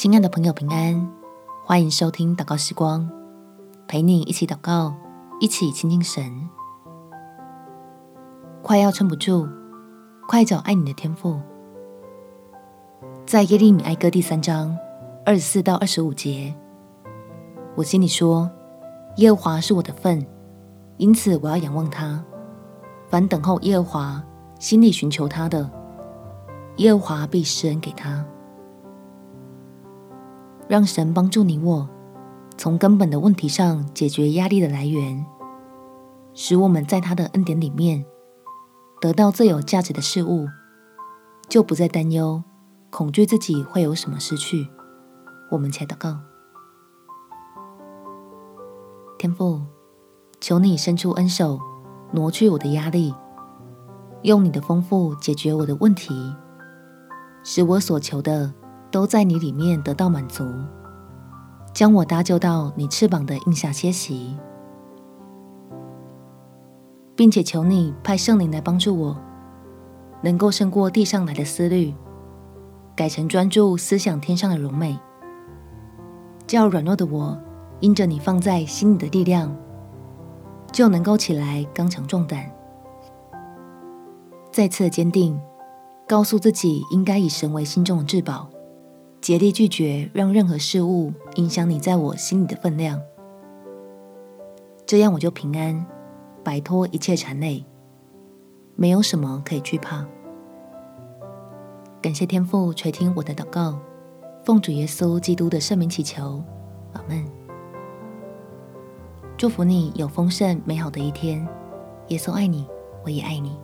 亲爱的朋友，平安！欢迎收听祷告时光，陪你一起祷告，一起亲近神。快要撑不住，快找爱你的天赋。在耶利米哀歌第三章二十四到二十五节，我心里说：耶和华是我的份，因此我要仰望他。凡等候耶和华、心里寻求他的，耶和华必施恩给他。让神帮助你我，从根本的问题上解决压力的来源，使我们在他的恩典里面得到最有价值的事物，就不再担忧、恐惧自己会有什么失去。我们且祷告：天父，求你伸出恩手，挪去我的压力，用你的丰富解决我的问题，使我所求的。都在你里面得到满足，将我搭救到你翅膀的印下歇息，并且求你派圣灵来帮助我，能够胜过地上来的思虑，改成专注思想天上的荣美，叫软弱的我因着你放在心里的力量，就能够起来刚强壮胆，再次的坚定，告诉自己应该以神为心中的至宝。竭力拒绝让任何事物影响你在我心里的分量，这样我就平安，摆脱一切缠累，没有什么可以惧怕。感谢天父垂听我的祷告，奉主耶稣基督的圣名祈求，阿门。祝福你有丰盛美好的一天，耶稣爱你，我也爱你。